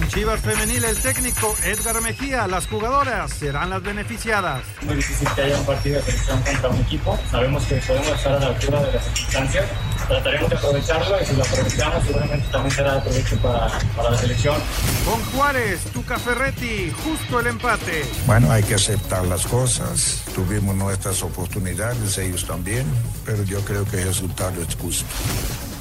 Con Chivas Femenil, el técnico Edgar Mejía, las jugadoras serán las beneficiadas. Muy difícil que haya un partido de selección contra un equipo. Sabemos que podemos estar a la altura de las circunstancias. Trataremos de aprovecharlo y si lo aprovechamos, seguramente también será de provecho para, para la selección. Con Juárez, Tuca Ferretti, justo el empate. Bueno, hay que aceptar las cosas. Tuvimos nuestras oportunidades, ellos también, pero yo creo que el resultado es justo.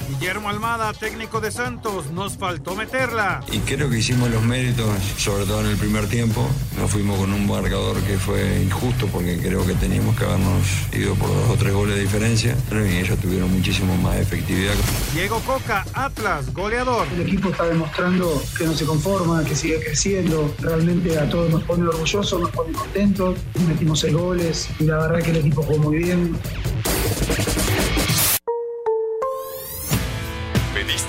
Guillermo Almada, técnico de Santos, nos faltó meterla. Y creo que hicimos los méritos, sobre todo en el primer tiempo. Nos fuimos con un marcador que fue injusto porque creo que teníamos que habernos ido por dos o tres goles de diferencia. Y ellos tuvieron muchísimo más efectividad. Diego Coca, Atlas, goleador. El equipo está demostrando que no se conforma, que sigue creciendo. Realmente a todos nos pone orgullosos, nos pone contentos. Metimos seis goles y la verdad que el equipo jugó muy bien.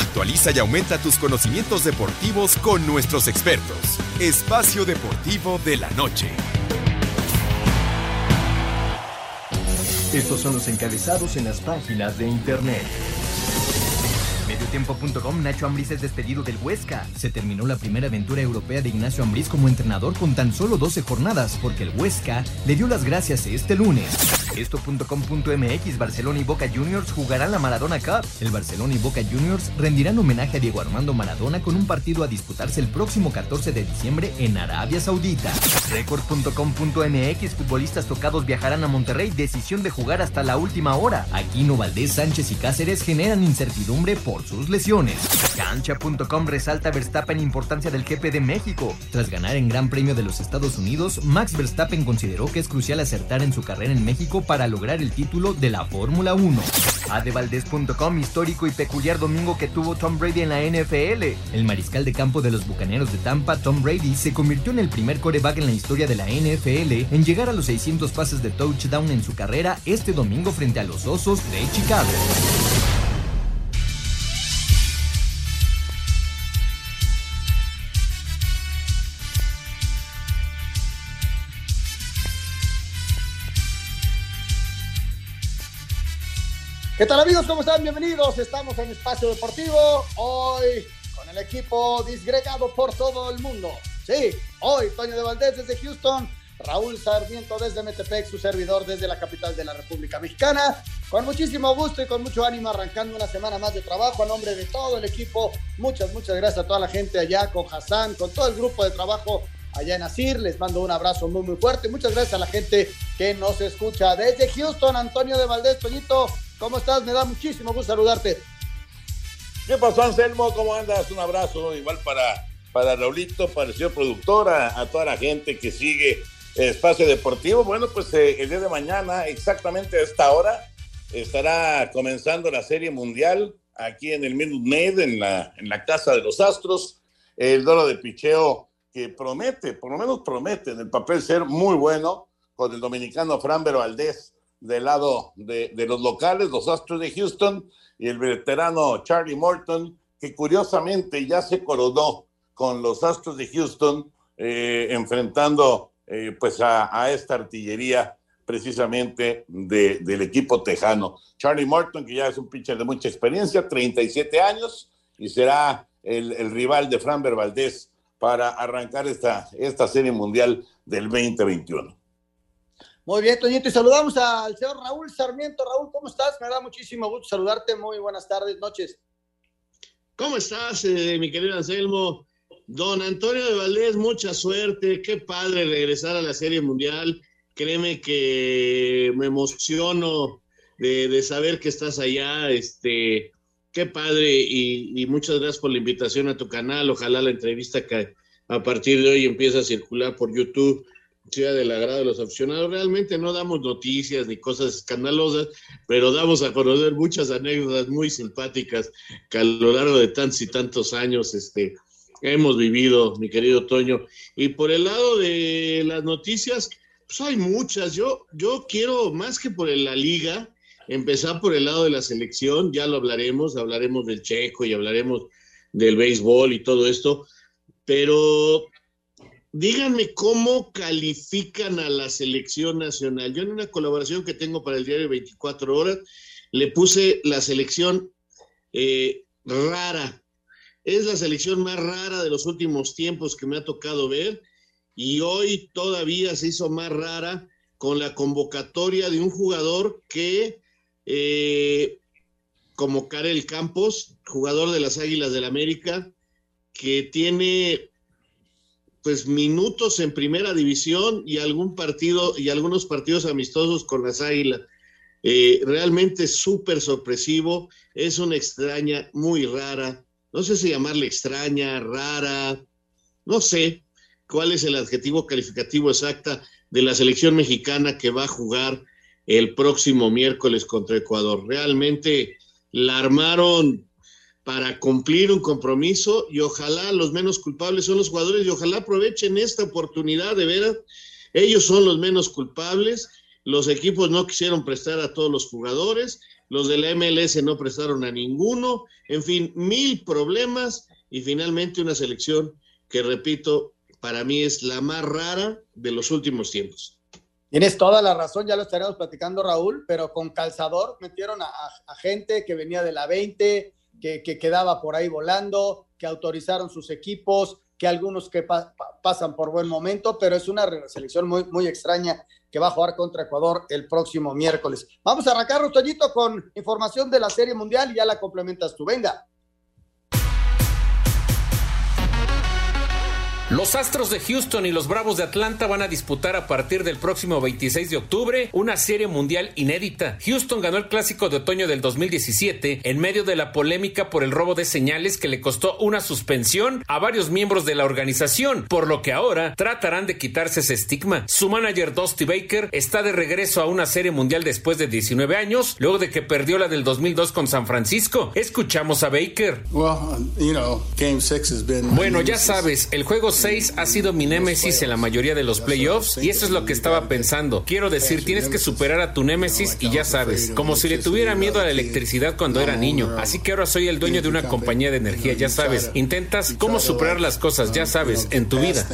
Actualiza y aumenta tus conocimientos deportivos con nuestros expertos. Espacio Deportivo de la Noche. Estos son los encabezados en las páginas de internet. Mediotiempo.com Nacho Ambriz es despedido del Huesca. Se terminó la primera aventura europea de Ignacio Ambriz como entrenador con tan solo 12 jornadas, porque el Huesca le dio las gracias este lunes. Esto.com.mx Barcelona y Boca Juniors jugarán la Maradona Cup. El Barcelona y Boca Juniors rendirán homenaje a Diego Armando Maradona con un partido a disputarse el próximo 14 de diciembre en Arabia Saudita. Record.com.mx Futbolistas tocados viajarán a Monterrey. Decisión de jugar hasta la última hora. Aquino, Valdés, Sánchez y Cáceres generan incertidumbre por sus lesiones. Cancha.com resalta Verstappen importancia del GP de México. Tras ganar en Gran Premio de los Estados Unidos, Max Verstappen consideró que es crucial acertar en su carrera en México para lograr el título de la Fórmula 1. Adevaldez.com histórico y peculiar domingo que tuvo Tom Brady en la NFL. El mariscal de campo de los Bucaneros de Tampa, Tom Brady, se convirtió en el primer coreback en la historia de la NFL en llegar a los 600 pases de touchdown en su carrera este domingo frente a los Osos de Chicago. ¿Qué tal amigos? ¿Cómo están? Bienvenidos. Estamos en Espacio Deportivo. Hoy con el equipo disgregado por todo el mundo. Sí, hoy Toño de Valdés desde Houston, Raúl Sarmiento desde Metepec, su servidor desde la capital de la República Mexicana. Con muchísimo gusto y con mucho ánimo arrancando una semana más de trabajo a nombre de todo el equipo. Muchas, muchas gracias a toda la gente allá, con Hassan, con todo el grupo de trabajo allá en Asir. Les mando un abrazo muy, muy fuerte. Muchas gracias a la gente que nos escucha desde Houston. Antonio de Valdés, Toñito, ¿cómo estás? Me da muchísimo gusto saludarte. ¿Qué pasó, Anselmo? ¿Cómo andas? Un abrazo igual para, para Raulito, para el señor productor, a, toda la gente que sigue Espacio Deportivo. Bueno, pues eh, el día de mañana, exactamente a esta hora, estará comenzando la Serie Mundial aquí en el Minute Maid, en la, en la Casa de los Astros. El dolo de picheo que promete, por lo menos promete en el papel ser muy bueno, con el dominicano Framber Valdés del lado de, los locales, los Astros de Houston, y el veterano Charlie Morton, que curiosamente ya se coronó con los Astros de Houston, eh, enfrentando eh, pues a, esta artillería precisamente de, del equipo tejano. Charlie Morton, que ya es un pitcher de mucha experiencia, 37 años, y será el, el rival de Framber Valdés para arrancar esta, esta serie mundial del 2021. Muy bien, Toñito, y saludamos al señor Raúl Sarmiento. Raúl, ¿cómo estás? Me da muchísimo gusto saludarte. Muy buenas tardes, noches. ¿Cómo estás, eh, mi querido Anselmo? Don Antonio de Valdés, mucha suerte. Qué padre regresar a la Serie Mundial. Créeme que me emociono de, saber que estás allá. Este, qué padre y, y, muchas gracias por la invitación a tu canal. Ojalá la entrevista que a partir de hoy empiece a circular por YouTube sea del agrado de los aficionados. Realmente no damos noticias ni cosas escandalosas, pero damos a conocer muchas anécdotas muy simpáticas que a lo largo de tantos y tantos años este, hemos vivido, mi querido Toño. Y por el lado de las noticias, Pues hay muchas. Yo, yo quiero, más que por la liga, empezar por el lado de la selección. Ya lo hablaremos, hablaremos del checo y hablaremos del béisbol y todo esto. Pero díganme cómo califican a la selección nacional. Yo en una colaboración que tengo para el diario 24 horas, le puse la selección eh, rara. Es la selección más rara de los últimos tiempos que me ha tocado ver y hoy todavía se hizo más rara con la convocatoria de un jugador que, eh, como Karel Campos, jugador de las Águilas del América, que tiene pues minutos en primera división y algún partido y algunos partidos amistosos con las Águilas. Eh, realmente súper sorpresivo, es una extraña muy rara, no sé si llamarle extraña, rara, no sé cuál es el adjetivo calificativo exacta de la selección mexicana que va a jugar el próximo miércoles contra Ecuador. Realmente la armaron para cumplir un compromiso y ojalá los menos culpables son los jugadores y ojalá aprovechen esta oportunidad de veras. Ellos son los menos culpables los equipos no quisieron prestar a todos los jugadores, los de la MLS no prestaron a ninguno, en fin, mil problemas y finalmente una selección que, repito, para mí es la más rara de los últimos tiempos. Tienes toda la razón, ya lo estaremos platicando Raúl, pero con calzador metieron a, gente que venía de la 20, que, quedaba por ahí volando, que autorizaron sus equipos, que algunos que pasan por buen momento, pero es una selección muy, muy extraña que va a jugar contra Ecuador el próximo miércoles. Vamos a arrancar, Toñito, con información de la Serie Mundial y ya la complementas tú. Venga. Los Astros de Houston y los Bravos de Atlanta van a disputar a partir del próximo 26 de octubre una serie mundial inédita. Houston ganó el clásico de otoño del 2017 en medio de la polémica por el robo de señales que le costó una suspensión a varios miembros de la organización, por lo que ahora tratarán de quitarse ese estigma. Su manager Dusty Baker está de regreso a una serie mundial después de 19 años, luego de que perdió la del 2002 con San Francisco. Escuchamos a Baker. Bueno, ya sabes, el juego 6 ha sido mi némesis en la mayoría de los playoffs y eso es lo que estaba pensando. Quiero decir, tienes que superar a tu némesis y ya sabes, como si le tuviera miedo a la electricidad cuando era niño. Así que ahora soy el dueño de una compañía de energía, ya sabes. Intentas cómo superar las cosas, ya sabes, en tu vida.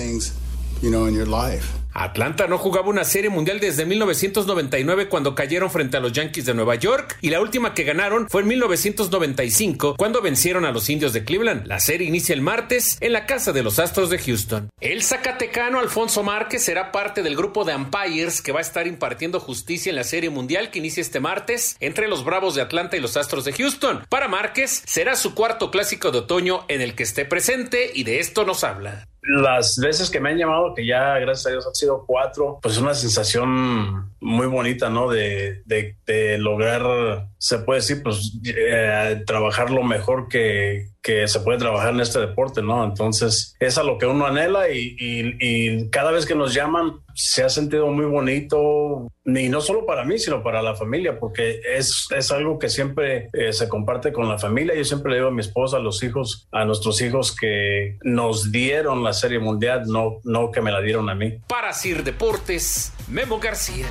Atlanta no jugaba una serie mundial desde 1999 cuando cayeron frente a los Yankees de Nueva York y la última que ganaron fue en 1995 cuando vencieron a los Indios de Cleveland. La serie inicia el martes en la casa de los Astros de Houston. El zacatecano Alfonso Márquez será parte del grupo de umpires que va a estar impartiendo justicia en la serie mundial que inicia este martes entre los Bravos de Atlanta y los Astros de Houston. Para Márquez será su cuarto clásico de otoño en el que esté presente y de esto nos habla las veces que me han llamado, que ya gracias a Dios han sido cuatro, pues es una sensación muy bonita, ¿no? De, de, lograr, se puede decir, pues eh, trabajar lo mejor que, que se puede trabajar en este deporte, ¿no? Entonces, es a lo que uno anhela y, y, cada vez que nos llaman se ha sentido muy bonito, y no solo para mí, sino para la familia, porque es, es algo que siempre eh, se comparte con la familia. Yo siempre le digo a mi esposa, a los hijos, a nuestros hijos que nos dieron la Serie Mundial, no, no que me la dieron a mí. Para Sir Deportes, Memo García.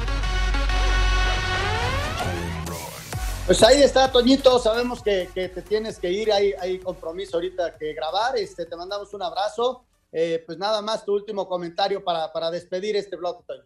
Pues ahí está, Toñito. Sabemos que, te tienes que ir. Hay, hay compromiso ahorita que grabar. Este, te mandamos un abrazo. Eh, pues nada más tu último comentario para, para despedir este blog, Toño.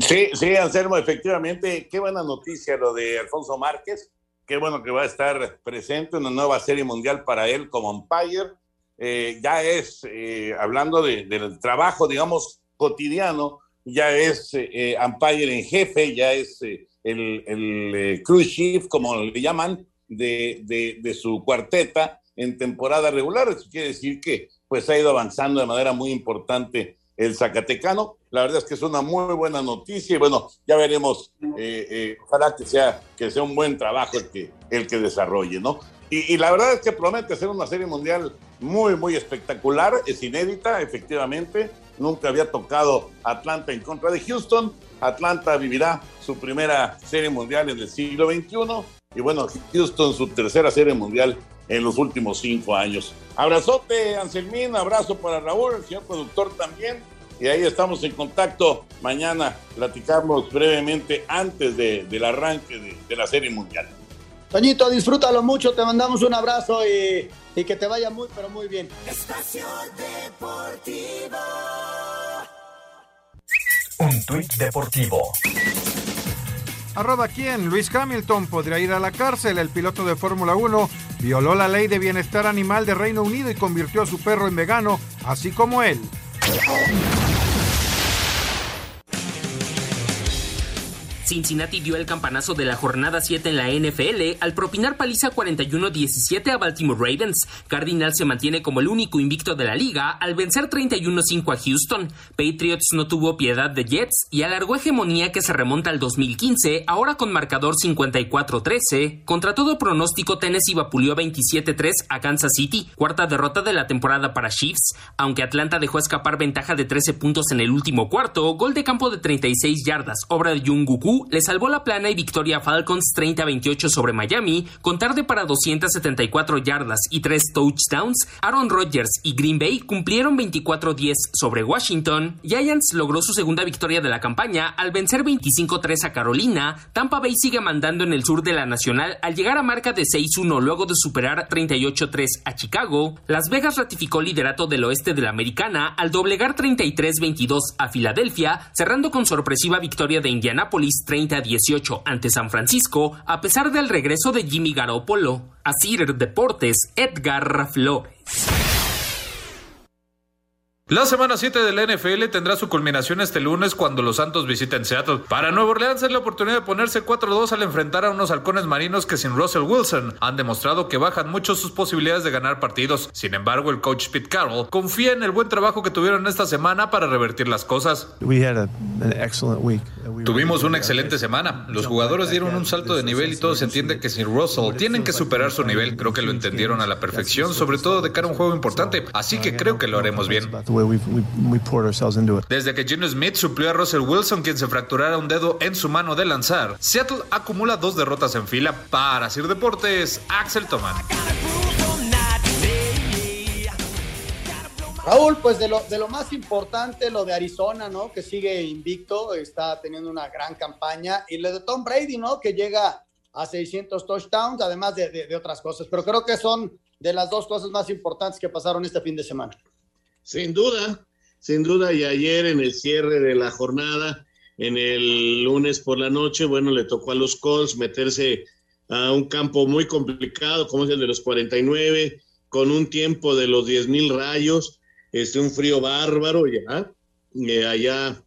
Sí, sí, Anselmo, efectivamente, qué buena noticia lo de Alfonso Márquez. Qué bueno que va a estar presente en una nueva serie mundial para él como umpire. Eh, ya es, eh, hablando del trabajo, digamos, cotidiano, ya es umpire en jefe, ya es el, el eh, cruise shift, como le llaman, de, de, su cuarteta en temporada regular. Eso quiere decir que pues ha ido avanzando de manera muy importante el Zacatecano. La verdad es que es una muy buena noticia y bueno, ya veremos, eh, eh, ojalá que sea, que sea un buen trabajo el que, el que desarrolle, ¿no? Y, y, la verdad es que promete ser una serie mundial muy, muy espectacular, es inédita, efectivamente, nunca había tocado Atlanta en contra de Houston, Atlanta vivirá su primera serie mundial en el siglo XXI y bueno, Houston su tercera serie mundial en los últimos cinco años. Abrazote, Anselmín, abrazo para Raúl, el señor productor también. y ahí estamos en contacto. Mañana platicamos brevemente antes de, del arranque de, de, la Serie Mundial. Toñito, disfrútalo mucho, te mandamos un abrazo y, y que te vaya muy, pero muy bien. Espacio Deportivo. Un tuit deportivo. Arroba quién, Luis Hamilton podría ir a la cárcel. El piloto de Fórmula 1 violó la ley de bienestar animal de Reino Unido y convirtió a su perro en vegano, así como él. Cincinnati dio el campanazo de la jornada 7 en la NFL al propinar paliza 41-17 a Baltimore Ravens. Cardinal se mantiene como el único invicto de la liga al vencer 31-5 a Houston. Patriots no tuvo piedad de Jets y alargó hegemonía que se remonta al 2015, ahora con marcador 54-13. Contra todo pronóstico, Tennessee vapuleó 27-3 a Kansas City, cuarta derrota de la temporada para Chiefs. Aunque Atlanta dejó escapar ventaja de 13 puntos en el último cuarto, gol de campo de 36 yardas, obra de Jung le salvó la plana y victoria a Falcons 30-28 sobre Miami, con tarde para 274 yardas y 3 touchdowns. Aaron Rodgers y Green Bay cumplieron 24-10 sobre Washington. Giants logró su segunda victoria de la campaña al vencer 25-3 a Carolina. Tampa Bay sigue mandando en el sur de la Nacional al llegar a marca de 6-1 luego de superar 38-3 a Chicago. Las Vegas ratificó liderato del oeste de la Americana al doblegar 33-22 a Filadelfia, cerrando con sorpresiva victoria de Indianápolis 30-18 ante San Francisco, a pesar del regreso de Jimmy Garoppolo. Asir Deportes, Edgar Flores. La semana 7 del NFL tendrá su culminación este lunes cuando los Santos visiten Seattle. Para Nueva Orleans es la oportunidad de ponerse 4-2 al enfrentar a unos halcones marinos que sin Russell Wilson han demostrado que bajan mucho sus posibilidades de ganar partidos. Sin embargo, el coach Pete Carroll confía en el buen trabajo que tuvieron esta semana para revertir las cosas. Tuvimos una excelente semana. Los jugadores dieron un salto de nivel y todos entienden que sin Russell tienen que superar su nivel. Creo que lo entendieron a la perfección, sobre todo de cara a un juego importante. Así que creo que lo haremos bien. Desde que Gino Smith suplió a Russell Wilson, quien se fracturara un dedo en su mano de lanzar, Seattle acumula dos derrotas en fila. Para Sir Deportes, Axel Toman. Raúl, pues de lo, de lo más importante, lo de Arizona, ¿no? Que sigue invicto, está teniendo una gran campaña. Y lo de Tom Brady, ¿no? Que llega a 600 touchdowns, además de, de, de otras cosas. Pero creo que son de las dos cosas más importantes que pasaron este fin de semana. Sin duda, sin duda. Y ayer en el cierre de la jornada, en el lunes por la noche, bueno, le tocó a los Colts meterse a un campo muy complicado, como es el de los 49, con un tiempo de los 10 mil rayos, este, un frío bárbaro ya, eh, allá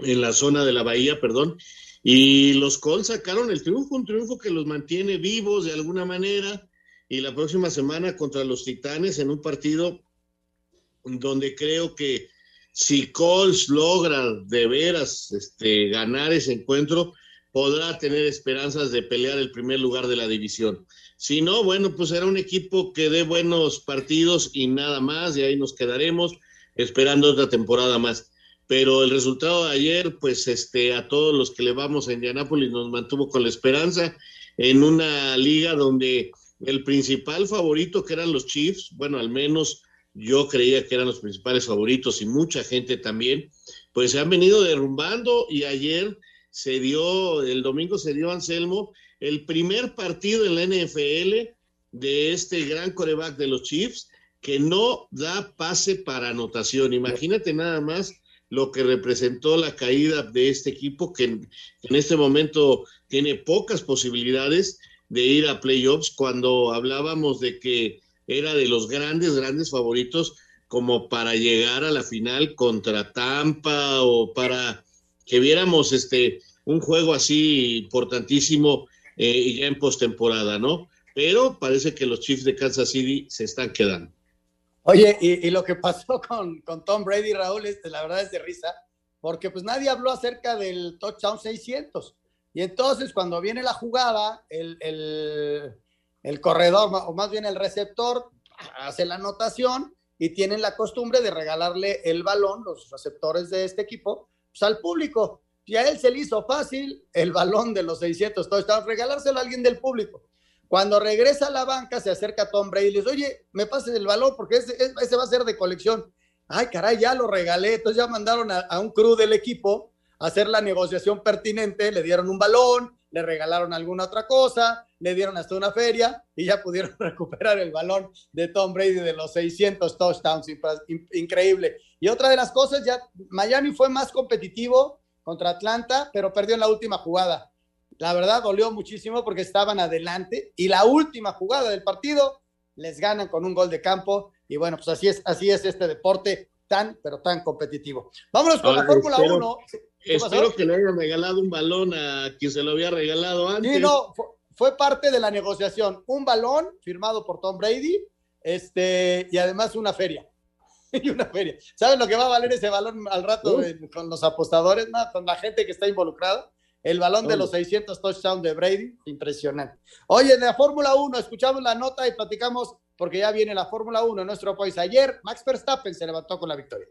en la zona de la bahía, perdón. Y los Colts sacaron el triunfo, un triunfo que los mantiene vivos de alguna manera. Y la próxima semana contra los Titanes en un partido donde creo que si Colts logra de veras este, ganar ese encuentro, podrá tener esperanzas de pelear el primer lugar de la división. Si no, bueno, pues será un equipo que dé buenos partidos y nada más, y ahí nos quedaremos esperando otra temporada más. Pero el resultado de ayer, pues este, a todos los que le vamos a Indianápolis nos mantuvo con la esperanza en una liga donde el principal favorito, que eran los Chiefs, bueno, al menos yo creía que eran los principales favoritos y mucha gente también, pues se han venido derrumbando y ayer se dio, el domingo se dio Anselmo, el primer partido en la NFL de este gran coreback de los Chiefs que no da pase para anotación. Imagínate nada más lo que representó la caída de este equipo que en, este momento tiene pocas posibilidades de ir a playoffs cuando hablábamos de que era de los grandes, grandes favoritos como para llegar a la final contra Tampa o para que viéramos este un juego así importantísimo eh, ya en postemporada, ¿no? Pero parece que los Chiefs de Kansas City se están quedando. Oye, y, y lo que pasó con, con, Tom Brady, Raúl, este, la verdad es de risa, porque pues nadie habló acerca del touchdown 600. Y entonces cuando viene la jugada, el, el, el corredor, o más bien el receptor, hace la anotación y tienen la costumbre de regalarle el balón, los receptores de este equipo, pues, al público. Y a él se le hizo fácil el balón de los 600 touchdowns, regalárselo a alguien del público. Cuando regresa a la banca, se acerca a Tom Brady y le dice, oye, me pases el balón porque ese, va a ser de colección. ay, caray, ya lo regalé. Entonces ya mandaron a, a un crew del equipo a hacer la negociación pertinente, le dieron un balón, le regalaron alguna otra cosa, le dieron hasta una feria y ya pudieron recuperar el balón de Tom Brady de los 600 touchdowns. Increíble. Y otra de las cosas, ya Miami fue más competitivo contra Atlanta, pero perdió en la última jugada. La verdad dolió muchísimo porque estaban adelante y la última jugada del partido les ganan con un gol de campo y bueno, pues así es, así es este deporte tan, pero tan competitivo. Vámonos con la Fórmula 1. Espero que le hayan regalado un balón a quien se lo había regalado antes. Sí, no, fue, parte de la negociación. Un balón firmado por Tom Brady este, y además una feria. y una feria. ¿Saben lo que va a valer ese balón al rato con los apostadores? No, con la gente que está involucrada. El balón de los 600 touchdowns de Brady, impresionante. Oye, de la Fórmula 1, escuchamos la nota y platicamos porque ya viene la Fórmula 1 en nuestro país. Ayer, Max Verstappen se levantó con la victoria.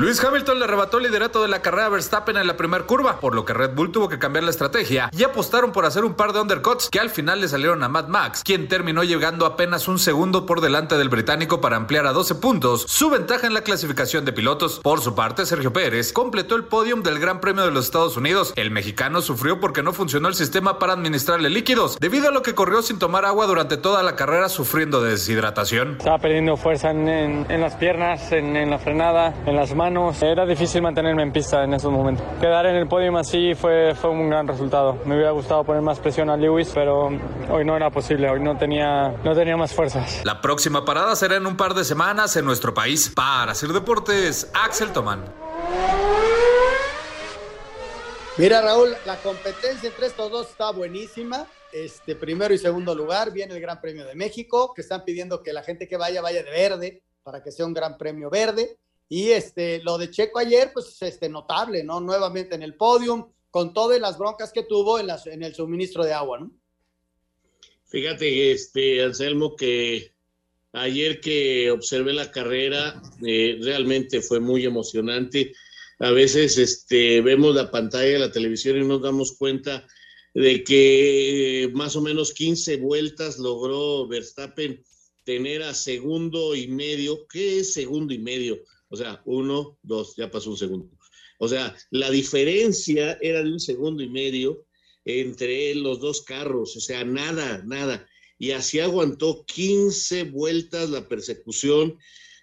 Luis Hamilton le arrebató el liderato de la carrera Verstappen en la primera curva, por lo que Red Bull tuvo que cambiar la estrategia y apostaron por hacer un par de undercuts que al final le salieron a Mad Max, quien terminó llegando apenas un segundo por delante del británico para ampliar a 12 puntos su ventaja en la clasificación de pilotos. Por su parte, Sergio Pérez completó el podium del Gran Premio de los Estados Unidos. El mexicano sufrió porque no funcionó el sistema para administrarle líquidos, debido a lo que corrió sin tomar agua durante toda la carrera sufriendo de deshidratación. Estaba perdiendo fuerza en, las piernas, en la frenada, en las manos era difícil mantenerme en pista en esos momentos. Quedar en el podio así fue, fue un gran resultado. Me hubiera gustado poner más presión a Lewis, pero hoy no era posible. Hoy no tenía, no tenía más fuerzas. La próxima parada será en un par de semanas en nuestro país. Para hacer deportes, Axel Tomán. Mira, Raúl, la competencia entre estos dos está buenísima. Este primero y segundo lugar viene el Gran Premio de México, que están pidiendo que la gente que vaya vaya de verde para que sea un Gran Premio verde. Y este, lo de Checo ayer, pues este, notable, ¿no? Nuevamente en el podium, con todas las broncas que tuvo en, las, en el suministro de agua, ¿no? Fíjate, este, Anselmo, que ayer que observé la carrera, eh, realmente fue muy emocionante. A veces este, vemos la pantalla de la televisión y nos damos cuenta de que eh, más o menos 15 vueltas logró Verstappen tener a segundo y medio. ¿Qué es segundo y medio? O sea, uno, dos, ya pasó un segundo. O sea, la diferencia era de un segundo y medio entre los dos carros, o sea, nada, nada. Y así aguantó 15 vueltas la persecución,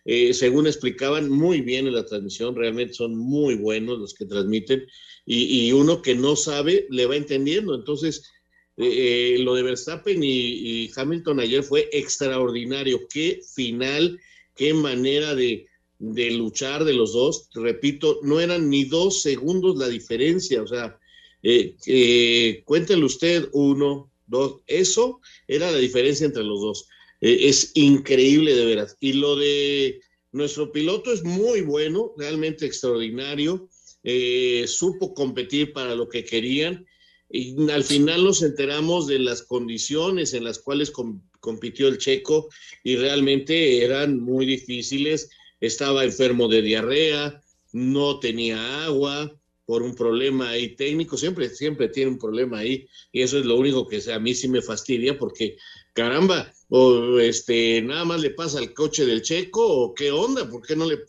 eh, según explicaban muy bien en la transmisión, realmente son muy buenos los que transmiten, y, uno que no sabe le va entendiendo. Entonces, eh, eh, lo de Verstappen y, y Hamilton ayer fue extraordinario. Qué final, qué manera de, de luchar de los dos, repito, no eran ni dos segundos la diferencia, o sea, eh, eh usted uno, dos, eso era la diferencia entre los dos. Eh, es increíble de veras. Y lo de nuestro piloto es muy bueno, realmente extraordinario, eh, supo competir para lo que querían. Y al final nos enteramos de las condiciones en las cuales compitió el checo y realmente eran muy difíciles estaba enfermo de diarrea, no tenía agua por un problema ahí técnico, siempre, siempre tiene un problema ahí, y eso es lo único que a mí sí me fastidia, porque caramba, o este, nada más le pasa al coche del checo, o qué onda, ¿por qué no le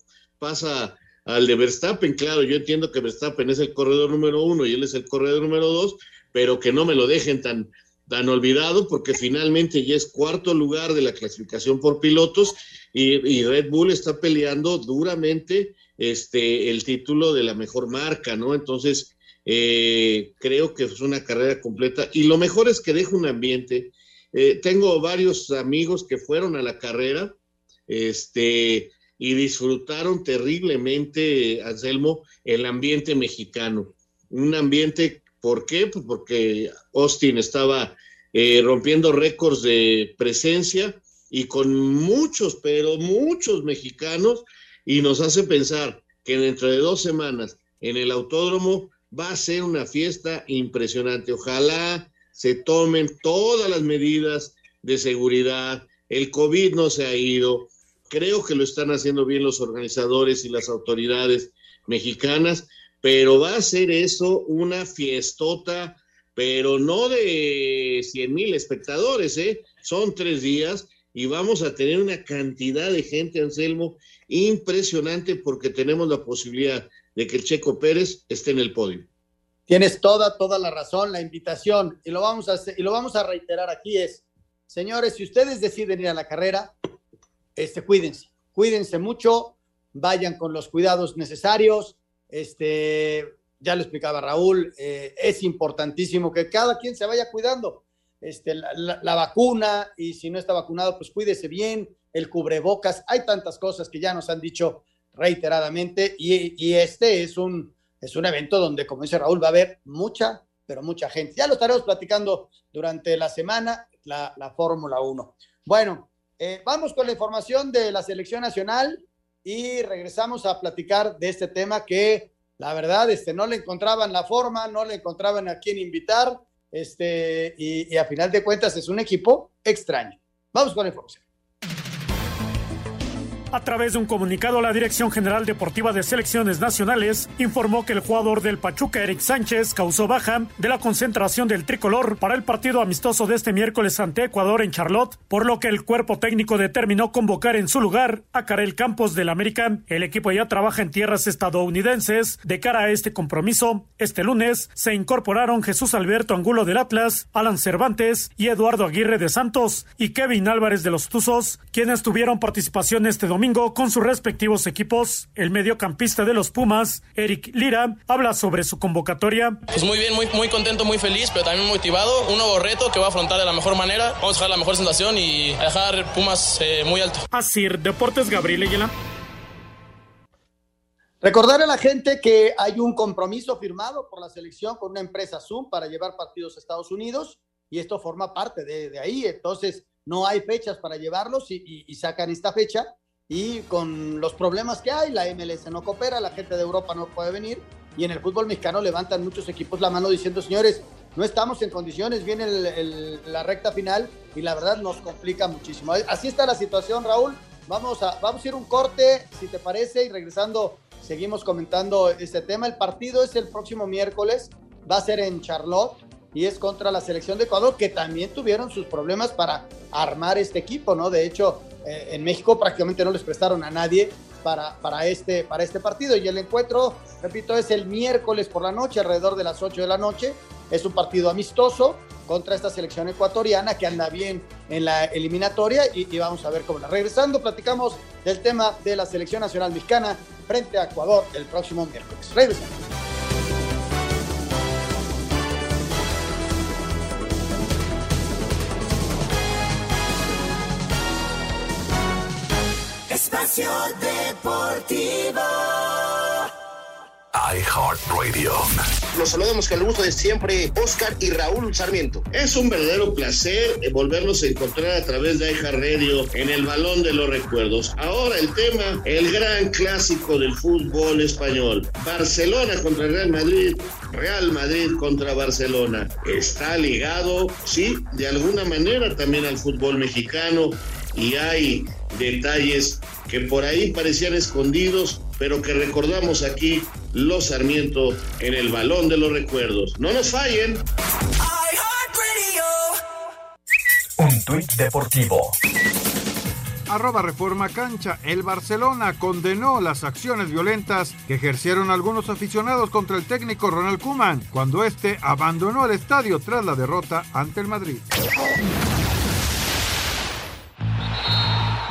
pasa al de Verstappen? Claro, yo entiendo que Verstappen es el corredor número uno y él es el corredor número dos, pero que no me lo dejen tan, tan olvidado, porque finalmente ya es cuarto lugar de la clasificación por pilotos y, Red Bull está peleando duramente este, el título de la mejor marca, ¿no? Entonces, eh, creo que es una carrera completa y lo mejor es que deja un ambiente. Eh, tengo varios amigos que fueron a la carrera este, y disfrutaron terriblemente, Anselmo, el ambiente mexicano. Un ambiente, ¿por qué? Pues porque Austin estaba eh, rompiendo récords de presencia y con muchos, pero muchos mexicanos, y nos hace pensar que dentro de dos semanas en el autódromo va a ser una fiesta impresionante. Ojalá se tomen todas las medidas de seguridad. El COVID no se ha ido. Creo que lo están haciendo bien los organizadores y las autoridades mexicanas, pero va a ser eso una fiestota, pero no de 100 mil espectadores, ¿eh? Son tres días y vamos a tener una cantidad de gente, Anselmo, impresionante porque tenemos la posibilidad de que el Checo Pérez esté en el podio. Tienes toda, toda la razón. La invitación, y lo vamos a hacer, y lo vamos a reiterar aquí, es, señores, si ustedes deciden ir a la carrera, este, cuídense, cuídense mucho, vayan con los cuidados necesarios. Este, ya lo explicaba Raúl, eh, es importantísimo que cada quien se vaya cuidando. Este, la, vacuna, y si no está vacunado, pues cuídese bien, el cubrebocas, hay tantas cosas que ya nos han dicho reiteradamente, y, y este es un, es un evento donde, como dice Raúl, va a haber mucha, pero mucha gente. Ya lo estaremos platicando durante la semana, la, la Fórmula 1. Bueno, eh, vamos con la información de la selección nacional y regresamos a platicar de este tema que la verdad este, no le encontraban la forma, no le encontraban a quién invitar, este, y, y a final de cuentas es un equipo extraño. Vamos con la información. A través de un comunicado, la Dirección General Deportiva de Selecciones Nacionales informó que el jugador del Pachuca, Eric Sánchez, causó baja de la concentración del tricolor para el partido amistoso de este miércoles ante Ecuador en Charlotte, por lo que el cuerpo técnico determinó convocar en su lugar a Karel Campos del América. El equipo ya trabaja en tierras estadounidenses. De cara a este compromiso, este lunes se incorporaron Jesús Alberto Angulo del Atlas, Alan Cervantes y Eduardo Aguirre de Santos y Kevin Álvarez de los Tuzos, quienes tuvieron participación este domingo domingo con sus respectivos equipos. El mediocampista de los Pumas, Eric Lira, habla sobre su convocatoria. Pues muy bien, muy, muy contento, muy feliz, pero también motivado. Un nuevo reto que voy a afrontar de la mejor manera. Vamos a dejar la mejor sensación y a dejar Pumas eh, muy alto. Así, Deportes Gabriel Ayala. Recordar a la gente que hay un compromiso firmado por la selección con una empresa Zoom para llevar partidos a Estados Unidos y esto forma parte de, de ahí. Entonces, no hay fechas para llevarlos y, y, y sacan esta fecha y con los problemas que hay, la MLS no coopera, la gente de Europa no puede venir y en el fútbol mexicano levantan muchos equipos la mano diciendo, señores, no estamos en condiciones, viene la recta final y la verdad nos complica muchísimo. Así está la situación, Raúl. Vamos a, vamos a ir un corte, si te parece, y regresando seguimos comentando este tema. El partido es el próximo miércoles, va a ser en Charlotte y es contra la selección de Ecuador, que también tuvieron sus problemas para armar este equipo, ¿no? De hecho, eh, en México prácticamente no les prestaron a nadie para, para, este, para este partido. Y el encuentro, repito, es el miércoles por la noche, alrededor de las 8 de la noche. Es un partido amistoso contra esta selección ecuatoriana que anda bien en la eliminatoria y, vamos a ver cómo la. Regresando, platicamos del tema de la selección nacional mexicana frente a Ecuador el próximo miércoles. Regresamos. Espacio Deportivo. iHeartRadio. Los saludamos con el gusto de siempre, Oscar y Raúl Sarmiento. Es un verdadero placer volvernos a encontrar a través de iHeartRadio en el balón de los recuerdos. Ahora el tema, el gran clásico del fútbol español. Barcelona contra Real Madrid, Real Madrid contra Barcelona. Está ligado, sí, de alguna manera también al fútbol mexicano y hay detalles que por ahí parecían escondidos, pero que recordamos aquí los Sarmiento en el balón de los recuerdos. No nos fallen. Un tuit deportivo. Arroba Reforma Cancha. El Barcelona condenó las acciones violentas que ejercieron algunos aficionados contra el técnico Ronald Koeman cuando este abandonó el estadio tras la derrota ante el Madrid.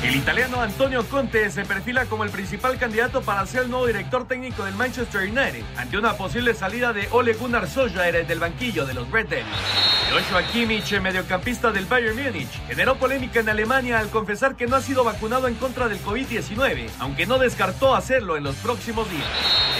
El italiano Antonio Conte se perfila como el principal candidato para ser el nuevo director técnico del Manchester United ante una posible salida de Ole Gunnar Solskjaer del banquillo de los Red Devils. Joshua Kimmich, mediocampista del Bayern Múnich, generó polémica en Alemania al confesar que no ha sido vacunado en contra del COVID-19, aunque no descartó hacerlo en los próximos días.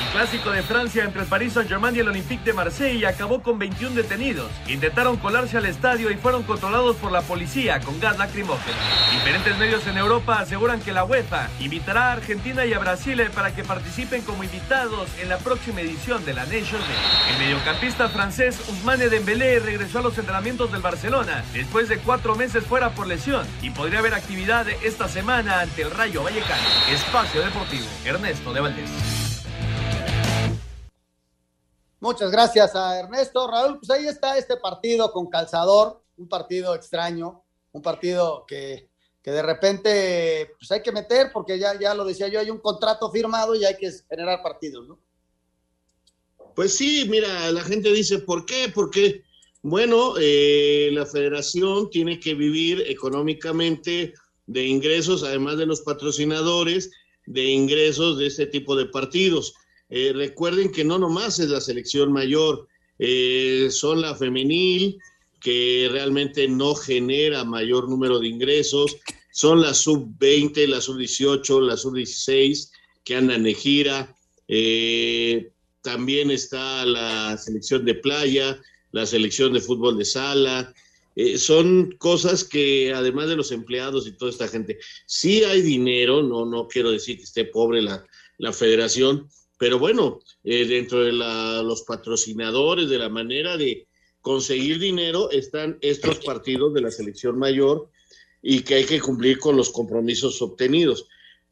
El clásico de Francia entre el Paris Saint-Germain y el Olympique de Marsella acabó con 21 detenidos intentaron colarse al estadio y fueron controlados por la policía con gas lacrimógeno. Diferentes medios en Europa aseguran que la UEFA invitará a Argentina y a Brasil para que participen como invitados en la próxima edición de la Nations League. El mediocampista francés Ousmane Dembélé regresó a los entrenamientos del Barcelona después de cuatro meses fuera por lesión y podría haber actividad esta semana ante el Rayo Vallecano. Espacio Deportivo, Ernesto de Valdés. Muchas gracias a Ernesto. Raúl, pues ahí está este partido con calzador, un partido extraño, un partido que, que de repente pues hay que meter, porque ya, ya lo decía yo, hay un contrato firmado y hay que generar partidos, ¿no? Pues sí, mira, la gente dice, ¿por qué? Porque, bueno, eh, la federación tiene que vivir económicamente de ingresos, además de los patrocinadores, de ingresos de este tipo de partidos. Eh, recuerden que no nomás es la selección mayor, eh, son la femenil, que realmente no genera mayor número de ingresos, son la sub-20, la sub-18, la sub-16, que andan en gira, eh, también está la selección de playa, la selección de fútbol de sala, son cosas que además de los empleados y toda esta gente, sí hay dinero, no, no quiero decir que esté pobre la, la federación, pero bueno, eh, dentro de los patrocinadores, de la manera de conseguir dinero, están estos partidos de la selección mayor y que hay que cumplir con los compromisos obtenidos.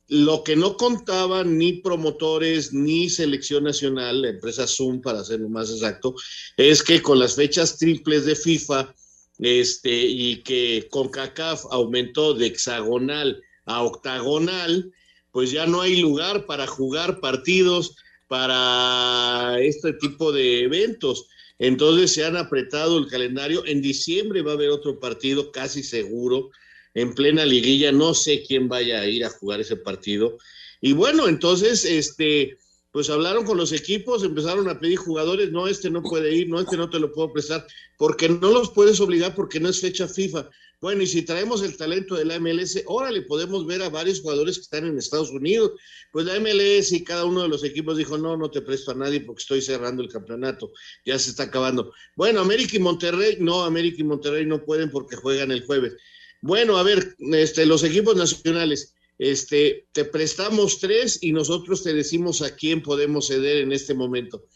Lo que no contaban ni promotores ni selección nacional, la empresa Zoom, para hacerlo más exacto, es que con las fechas triples de FIFA este, y que CONCACAF aumentó de hexagonal a octagonal, pues ya no hay lugar para jugar partidos para este tipo de eventos. Entonces se han apretado el calendario. En diciembre va a haber otro partido casi seguro, en plena liguilla. No sé quién vaya a ir a jugar ese partido. Y bueno, entonces, este, pues hablaron con los equipos, empezaron a pedir jugadores, no, este no puede ir, no, este no te lo puedo prestar, porque no los puedes obligar porque no es fecha FIFA. Bueno, y si traemos el talento de la MLS, órale, podemos ver a varios jugadores que están en Estados Unidos. Pues la MLS y cada uno de los equipos dijo, no, no te presto a nadie porque estoy cerrando el campeonato, ya se está acabando. Bueno, América y Monterrey, no, América y Monterrey no pueden porque juegan el jueves. Bueno, a ver, este, los equipos nacionales, este, te prestamos tres y nosotros te decimos a quién podemos ceder en este momento.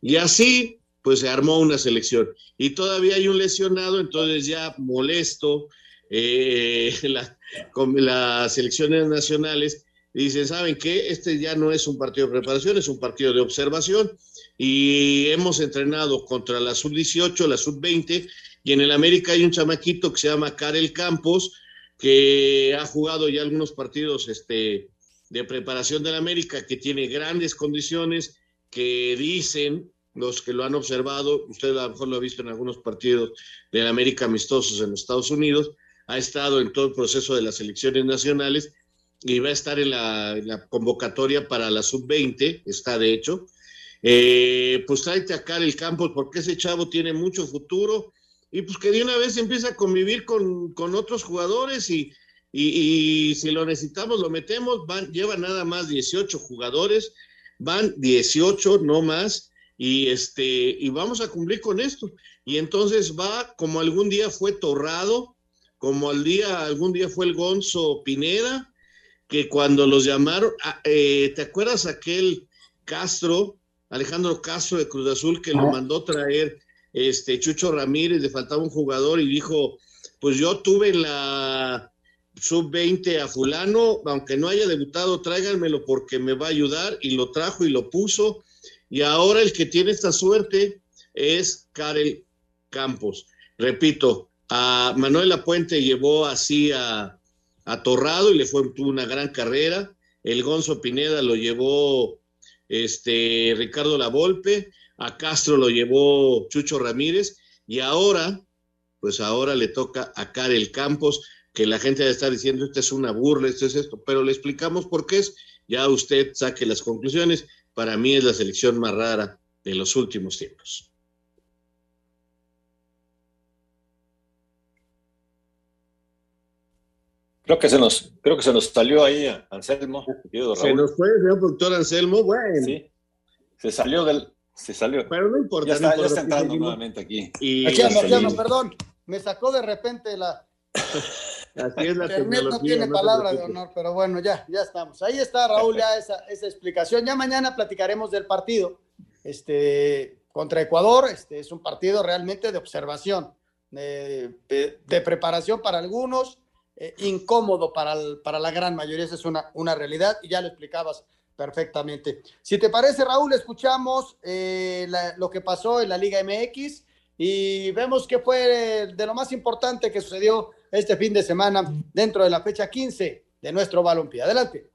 Y así, pues se armó una selección. Y todavía hay un lesionado, entonces ya molesto, eh, con las selecciones nacionales dicen, ¿saben qué? Este ya no es un partido de preparación, es un partido de observación. Y hemos entrenado contra la sub-18, la sub-20, y en el América hay un chamaquito que se llama Karel Campos, que ha jugado ya algunos partidos este, de preparación del América, que tiene grandes condiciones, que dicen los que lo han observado, usted a lo mejor lo ha visto en algunos partidos del América amistosos en Estados Unidos, ha estado en todo el proceso de las elecciones nacionales y va a estar en la, convocatoria para la sub-20, está de hecho. Eh, pues tráete acá el campo porque ese chavo tiene mucho futuro y pues que de una vez empieza a convivir con, otros jugadores y, y, si lo necesitamos lo metemos, van, lleva nada más 18 jugadores, van 18 no más y este y vamos a cumplir con esto y entonces va como algún día fue Torrado, como al día algún día fue el Gonzo Pineda, que cuando los llamaron, ah, eh, ¿te acuerdas aquel Castro, Alejandro Castro de Cruz Azul que lo mandó traer este Chucho Ramírez, le faltaba un jugador y dijo, pues yo tuve en la sub-20 a fulano, aunque no haya debutado, tráiganmelo porque me va a ayudar y lo trajo y lo puso. Y ahora el que tiene esta suerte es Karel Campos. Repito, a Manuel Lapuente llevó así a, a Torrado y le fue tuvo una gran carrera. El Gonzo Pineda lo llevó este Ricardo Lavolpe a Castro lo llevó Chucho Ramírez y ahora, pues ahora le toca a Karel Campos, que la gente debe estar diciendo, esto es una burla, esto es esto, pero le explicamos por qué es, ya usted saque las conclusiones, para mí es la selección más rara de los últimos tiempos. Creo que se nos, creo que se nos salió ahí Anselmo. Se nos fue el señor productor Anselmo, bueno. Sí, se salió del, se salió. Pero no importa. Ya está, no ya está entrando nuevamente aquí. Y aquí perdón. Me sacó de repente la. Así es la Internet no tiene palabra de honor, pero bueno, ya, ya estamos. Ahí está, Raúl, ya esa, esa explicación. Ya mañana platicaremos del partido este, contra Ecuador. Este es un partido realmente de observación, de, de, preparación para algunos, eh, incómodo para, el, para la gran mayoría. Esa es una, una realidad. Y ya lo explicabas perfectamente. Si te parece, Raúl, escuchamos eh, la- lo que pasó en la Liga MX y vemos qué fue de lo más importante que sucedió este fin de semana dentro de la fecha 15 de nuestro balompié. Adelante.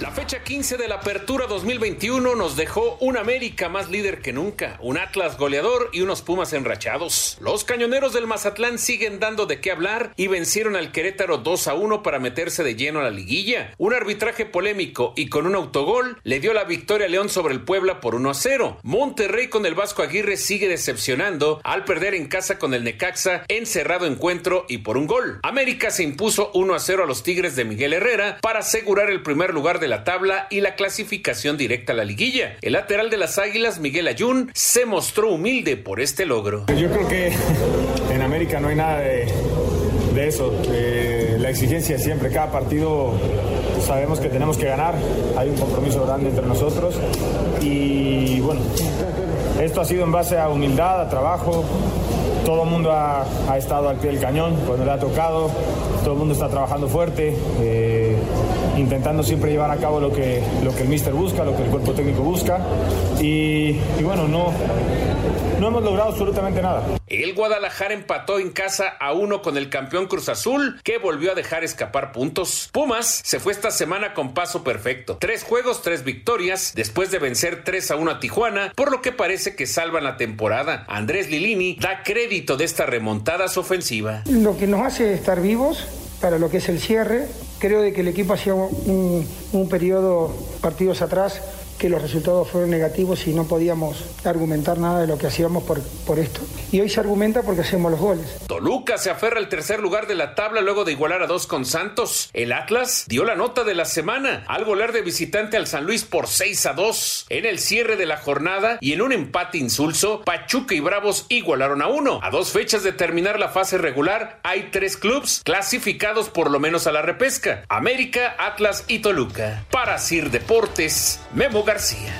La fecha 15 de la Apertura 2021 nos dejó un América más líder que nunca, un Atlas goleador y unos Pumas enrachados. Los cañoneros del Mazatlán siguen dando de qué hablar y vencieron al Querétaro 2 a 1 para meterse de lleno a la liguilla. Un arbitraje polémico y con un autogol le dio la victoria a León sobre el Puebla por 1 a 0. Monterrey con el Vasco Aguirre sigue decepcionando al perder en casa con el Necaxa en cerrado encuentro y por un gol. América se impuso 1 a 0 a los Tigres de Miguel Herrera para asegurar el primer lugar de la tabla y la clasificación directa a la liguilla. El lateral de las Águilas, Miguel Ayun, se mostró humilde por este logro. Yo creo que en América no hay nada de, de eso. Eh, la exigencia siempre, cada partido sabemos que tenemos que ganar, hay un compromiso grande entre nosotros y bueno, esto ha sido en base a humildad, a trabajo. Todo el mundo ha, ha estado al pie del cañón cuando le ha tocado, todo el mundo está trabajando fuerte, eh, intentando siempre llevar a cabo lo que, lo que el míster busca, lo que el cuerpo técnico busca y, y bueno, no, no hemos logrado absolutamente nada. El Guadalajara empató en casa a uno con el campeón Cruz Azul, que volvió a dejar escapar puntos. Pumas se fue esta semana con paso perfecto. Tres juegos, tres victorias, después de vencer 3 a 1 a Tijuana, por lo que parece que salvan la temporada. Andrés Lilini da crédito de esta remontada a su ofensiva. Lo que nos hace estar vivos para lo que es el cierre, creo de que el equipo hacía un, un periodo, partidos atrás, que los resultados fueron negativos y no podíamos argumentar nada de lo que hacíamos por, por esto. Y hoy se argumenta porque hacemos los goles. Toluca se aferra al tercer lugar de la tabla luego de igualar a dos con Santos. El Atlas dio la nota de la semana al golear de visitante al San Luis por 6 a 2. En el cierre de la jornada y en un empate insulso, Pachuca y Bravos igualaron a uno. A dos fechas de terminar la fase regular, hay tres clubes clasificados por lo menos a la repesca: América, Atlas y Toluca. Para Sir Deportes, Memo García.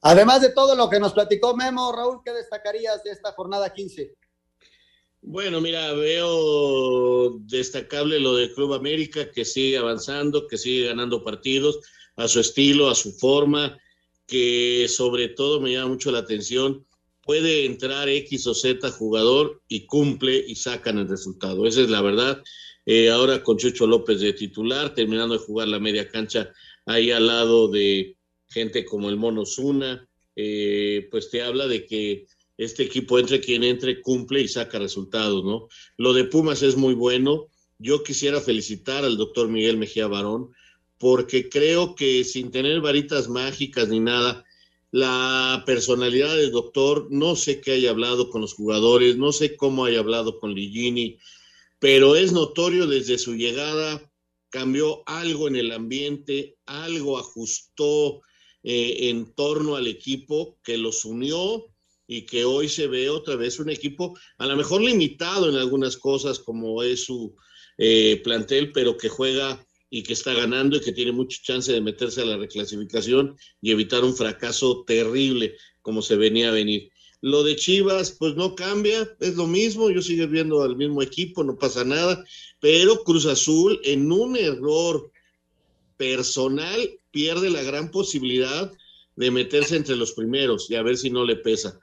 Además de todo lo que nos platicó Memo, Raúl, ¿qué destacarías de esta jornada 15? Bueno, mira, veo destacable lo del Club América, que sigue avanzando, que sigue ganando partidos a su estilo, a su forma, que sobre todo me llama mucho la atención, puede entrar X o Z jugador y cumple y sacan el resultado. Esa es la verdad. Eh, ahora con Chucho López de titular, terminando de jugar la media cancha ahí al lado de gente como el Mono Zuna, eh, pues te habla de que este equipo entre quien entre cumple y saca resultados, ¿no? Lo de Pumas es muy bueno. Yo quisiera felicitar al doctor Miguel Mejía Barón, porque creo que sin tener varitas mágicas ni nada, la personalidad del doctor, no sé qué haya hablado con los jugadores, no sé cómo haya hablado con Ligini, pero es notorio desde su llegada, cambió algo en el ambiente, algo ajustó eh, en torno al equipo que los unió y que hoy se ve otra vez un equipo a lo mejor limitado en algunas cosas como es su eh, plantel, pero que juega y que está ganando y que tiene mucha chance de meterse a la reclasificación y evitar un fracaso terrible como se venía a venir. Lo de Chivas, pues no cambia, es lo mismo, yo sigo viendo al mismo equipo, no pasa nada, pero Cruz Azul en un error personal pierde la gran posibilidad de meterse entre los primeros y a ver si no le pesa.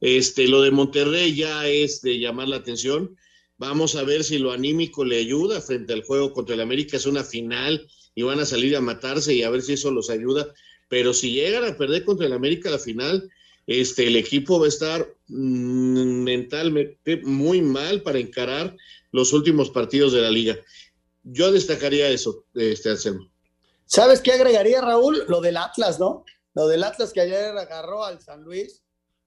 Este, lo de Monterrey ya es de llamar la atención. Vamos a ver si lo anímico le ayuda frente al juego contra el América. Es una final y van a salir a matarse y a ver si eso los ayuda. Pero si llegan a perder contra el América la final, este, el equipo va a estar mm, mentalmente muy mal para encarar los últimos partidos de la liga. Yo destacaría eso, este Anselmo. ¿Sabes qué agregaría, Raúl? Lo del Atlas, ¿no? Lo del Atlas que ayer agarró al San Luis,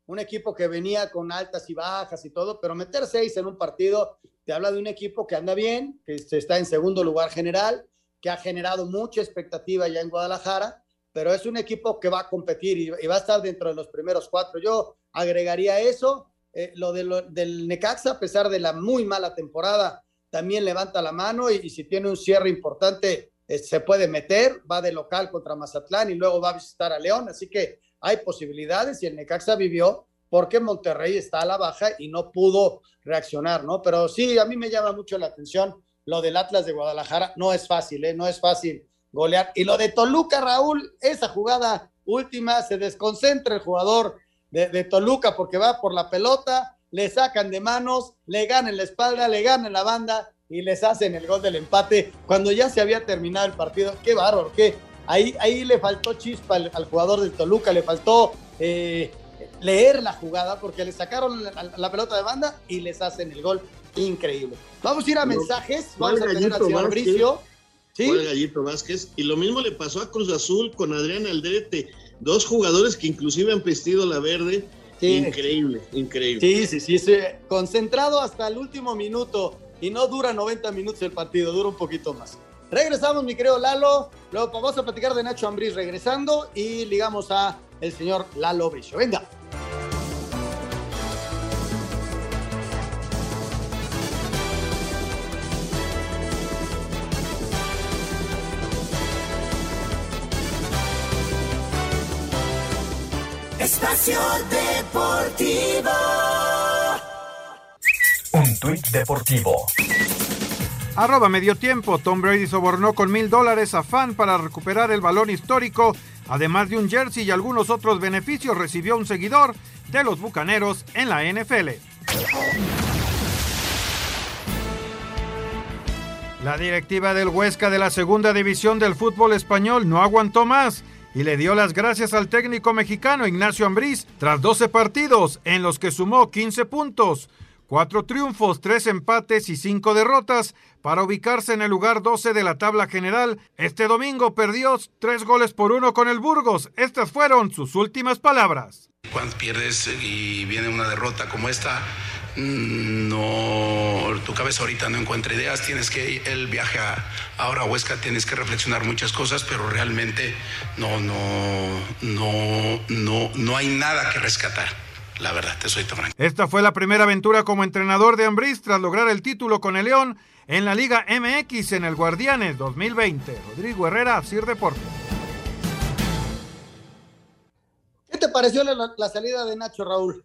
un equipo que venía con altas y bajas y todo, pero meter seis en un partido te habla de un equipo que anda bien, que está en segundo lugar general, que ha generado mucha expectativa ya en Guadalajara, pero es un equipo que va a competir y, va a estar dentro de los primeros cuatro. Yo agregaría eso, eh, lo, de lo, del Necaxa, a pesar de la muy mala temporada, también levanta la mano y, y si tiene un cierre importante, eh, se puede meter, va de local contra Mazatlán y luego va a visitar a León, así que hay posibilidades y el Necaxa vivió porque Monterrey está a la baja y no pudo reaccionar, ¿no? Pero sí, a mí me llama mucho la atención lo del Atlas de Guadalajara no es fácil, ¿eh? no es fácil golear. Y lo de Toluca, Raúl, esa jugada última, se desconcentra el jugador de, de Toluca porque va por la pelota, le sacan de manos, le ganan la espalda, le ganan la banda y les hacen el gol del empate cuando ya se había terminado el partido. Qué bárbaro, qué. Ahí, ahí le faltó chispa al, al jugador del Toluca, le faltó eh, leer la jugada porque le sacaron la, la, pelota de banda y les hacen el gol. Increíble. Vamos a ir a mensajes. Vamos a tener al señor Bricio. ¿Sí? Fue el Gallito Vázquez. Y lo mismo le pasó a Cruz Azul con Adrián Aldrete. Dos jugadores que inclusive han vestido la verde. Sí. Increíble, increíble. Sí, sí, sí, sí. Concentrado hasta el último minuto. Y no dura 90 minutos el partido, dura un poquito más. Regresamos, mi querido Lalo. Luego vamos a platicar de Nacho Ambriz regresando y ligamos a el señor Lalo Bricio. Venga. Espacio Deportivo. Un tuit deportivo. Arroba medio tiempo. Tom Brady sobornó con mil dólares a fan para recuperar el balón histórico. Además de un jersey y algunos otros beneficios, recibió un seguidor de los bucaneros en la NFL. La directiva del Huesca de la segunda división del fútbol español no aguantó más y le dio las gracias al técnico mexicano Ignacio Ambriz tras 12 partidos en los que sumó 15 puntos, 4 triunfos, 3 empates y 5 derrotas para ubicarse en el lugar 12 de la tabla general. Este domingo perdió 3 goles por 1 con el Burgos. Estas fueron sus últimas palabras. Cuando pierdes y viene una derrota como esta, no, tu cabeza ahorita no encuentra ideas, tienes que el viaje a, ahora a Huesca, tienes que reflexionar muchas cosas, pero realmente no, no, no, no, no hay nada que rescatar. La verdad, te soy tan franco. Esta fue la primera aventura como entrenador de Ambriz tras lograr el título con el León en la Liga MX en el Guardianes 2020. Rodrigo Herrera, Sir Deportes. ¿Qué te pareció la, la salida de Nacho Raúl?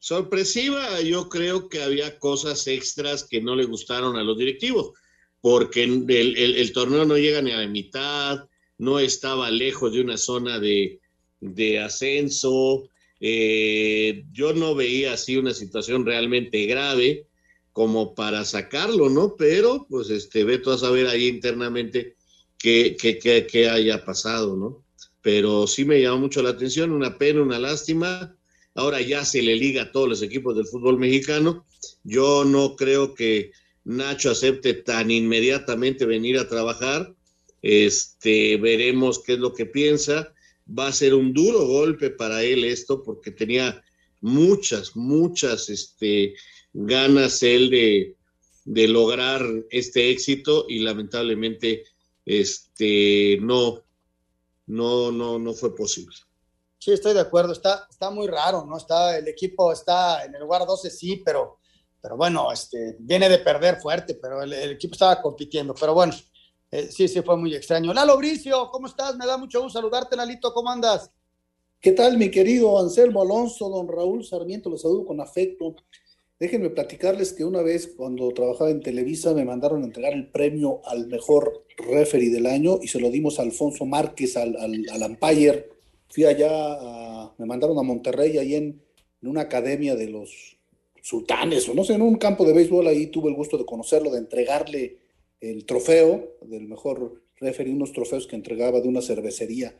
Sorpresiva, yo creo que había cosas extras que no le gustaron a los directivos, porque el, el, torneo no llega ni a la mitad, no estaba lejos de una zona de, de ascenso, eh, yo no veía así una situación realmente grave como para sacarlo, ¿no? Pero, pues, este, veto a saber ahí internamente qué, qué, qué, qué haya pasado, ¿no? Pero sí me llamó mucho la atención, una pena, una lástima, ahora ya se le liga a todos los equipos del fútbol mexicano. Yo no creo que Nacho acepte tan inmediatamente venir a trabajar. Este, veremos qué es lo que piensa. Va a ser un duro golpe para él esto, porque tenía muchas, muchas este, ganas él de, de lograr este éxito y lamentablemente este, no, no, no, no fue posible. Sí, estoy de acuerdo. Está, está muy raro, ¿no? Está, el equipo está en el lugar 12, sí, pero, pero bueno, este, viene de perder fuerte, pero el, equipo estaba compitiendo. Pero bueno, eh, sí, sí, fue muy extraño. Lalo Bricio, ¿cómo estás? Me da mucho gusto saludarte, Lalito. ¿Cómo andas? ¿Qué tal, mi querido Anselmo Alonso, don Raúl Sarmiento? Los saludo con afecto. Déjenme platicarles que una vez cuando trabajaba en Televisa me mandaron a entregar el premio al mejor referee del año y se lo dimos a Alfonso Márquez, al, al, al fui allá, a, me mandaron a Monterrey, ahí en, en, una academia de los sultanes, o no sé, en un campo de béisbol, ahí tuve el gusto de conocerlo, de entregarle el trofeo del mejor referee, unos trofeos que entregaba de una cervecería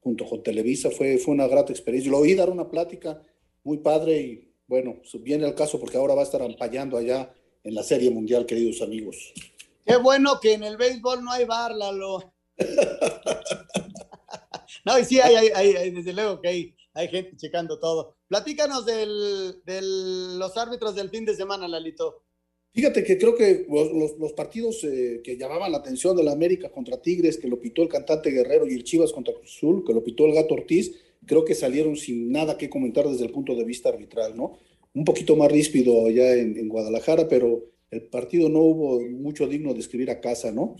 junto con Televisa, fue, fue una grata experiencia. Lo oí dar una plática muy padre y bueno, viene al caso porque ahora va a estar ampallando allá en la Serie Mundial, queridos amigos. Qué bueno que en el béisbol no hay bar, Lalo. No, y sí, hay, desde luego que hay, hay gente checando todo. Platícanos de los árbitros del fin de semana, Lalito. Fíjate que creo que los, los partidos eh, que llamaban la atención de la América contra Tigres, que lo pitó el cantante Guerrero, y el Chivas contra Cruz Azul, que lo pitó el Gato Ortiz, creo que salieron sin nada que comentar desde el punto de vista arbitral, ¿no? Un poquito más ríspido allá en, en Guadalajara, pero el partido no hubo mucho digno de escribir a casa, ¿no?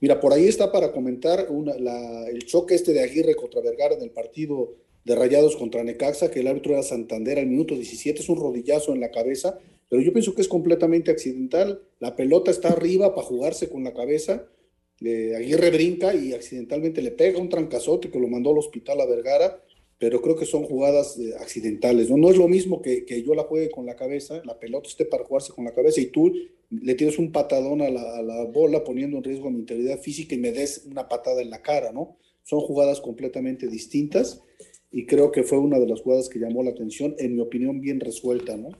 Mira, por ahí está para comentar el choque este de Aguirre contra Vergara en el partido de Rayados contra Necaxa, que el árbitro era Santander al minuto 17, es un rodillazo en la cabeza, pero yo pienso que es completamente accidental. La pelota está arriba para jugarse con la cabeza. Eh, Aguirre brinca y accidentalmente le pega un trancazote que lo mandó al hospital a Vergara, pero creo que son jugadas eh, accidentales. ¿no? no es lo mismo que, que, yo la juegue con la cabeza, la pelota esté para jugarse con la cabeza y tú le tienes un patadón a la, a la bola poniendo en riesgo mi integridad física y me des una patada en la cara, ¿no? Son jugadas completamente distintas y creo que fue una de las jugadas que llamó la atención, en mi opinión, bien resuelta, ¿no?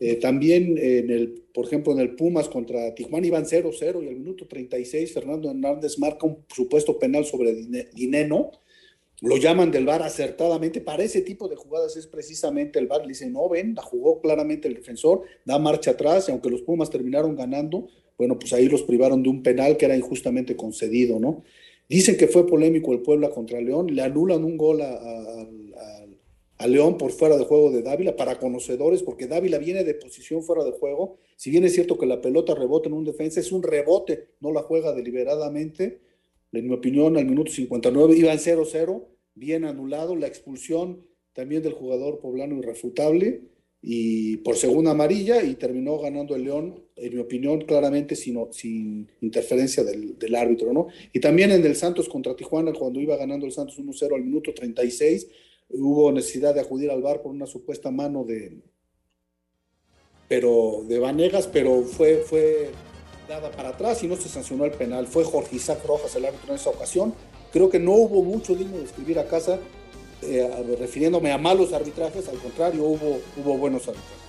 Eh, también, en el, por ejemplo, en el Pumas contra Tijuana iban 0-0 y al minuto 36 Fernando Hernández marca un supuesto penal sobre Dineno. Lo llaman del VAR acertadamente. Para ese tipo de jugadas es precisamente el VAR. Le dice, no ven, la jugó claramente el defensor, da marcha atrás y aunque los Pumas terminaron ganando, bueno, pues ahí los privaron de un penal que era injustamente concedido, ¿no? Dicen que fue polémico el Puebla contra León, le anulan un gol a, a, a, León por fuera de juego de Dávila, para conocedores, porque Dávila viene de posición fuera de juego. Si bien es cierto que la pelota rebota en un defensa, es un rebote, no la juega deliberadamente. En mi opinión, al minuto 59 iban 0-0, bien anulado, la expulsión también del jugador poblano irrefutable y por segunda amarilla y terminó ganando el León, en mi opinión, claramente sin, sin interferencia del, del, árbitro, ¿no? Y también en el Santos contra Tijuana, cuando iba ganando el Santos 1-0 al minuto 36, hubo necesidad de acudir al bar por una supuesta mano de pero de Vanegas, pero fue, fue dada para atrás y no se sancionó el penal. Fue Jorge Isaac Rojas el árbitro en esa ocasión. Creo que no hubo mucho digno de escribir a casa eh, refiriéndome a malos arbitrajes, al contrario, hubo, hubo buenos arbitrajes.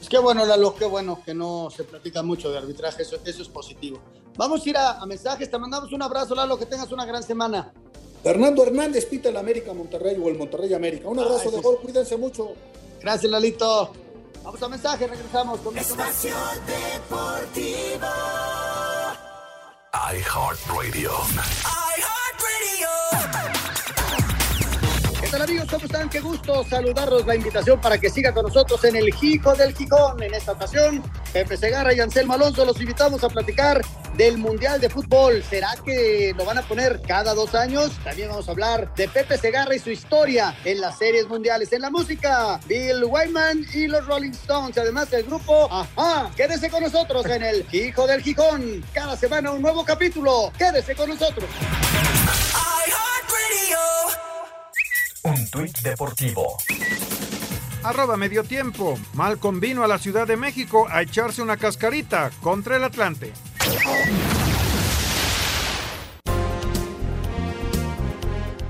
Es que bueno, Lalo, qué bueno que no se platica mucho de arbitraje, eso, eso es positivo. Vamos a ir a, a, mensajes, te mandamos un abrazo, Lalo, que tengas una gran semana. Fernando Hernández pita el América Monterrey o el Monterrey América. Un abrazo ah, de gol, cuídense mucho. Gracias, Lalito. Vamos a mensajes, regresamos con Espacio Deportivo. iHeartRadio. ¿Qué tal amigos? ¿Cómo están? Qué gusto saludarlos. La invitación para que siga con nosotros en el Jico del Gijón. En esta ocasión, Pepe Segarra y Anselmo Alonso los invitamos a platicar del Mundial de Fútbol. ¿Será que lo van a poner cada dos años? También vamos a hablar de Pepe Segarra y su historia en las series mundiales. En la música, Bill Wyman y los Rolling Stones. Además, el grupo Ajá. Quédese con nosotros en el Jico del Gijón. Cada semana un nuevo capítulo. Quédese con nosotros. Un tuit deportivo. Arroba medio tiempo. Malcom vino a la Ciudad de México a echarse una cascarita contra el Atlante.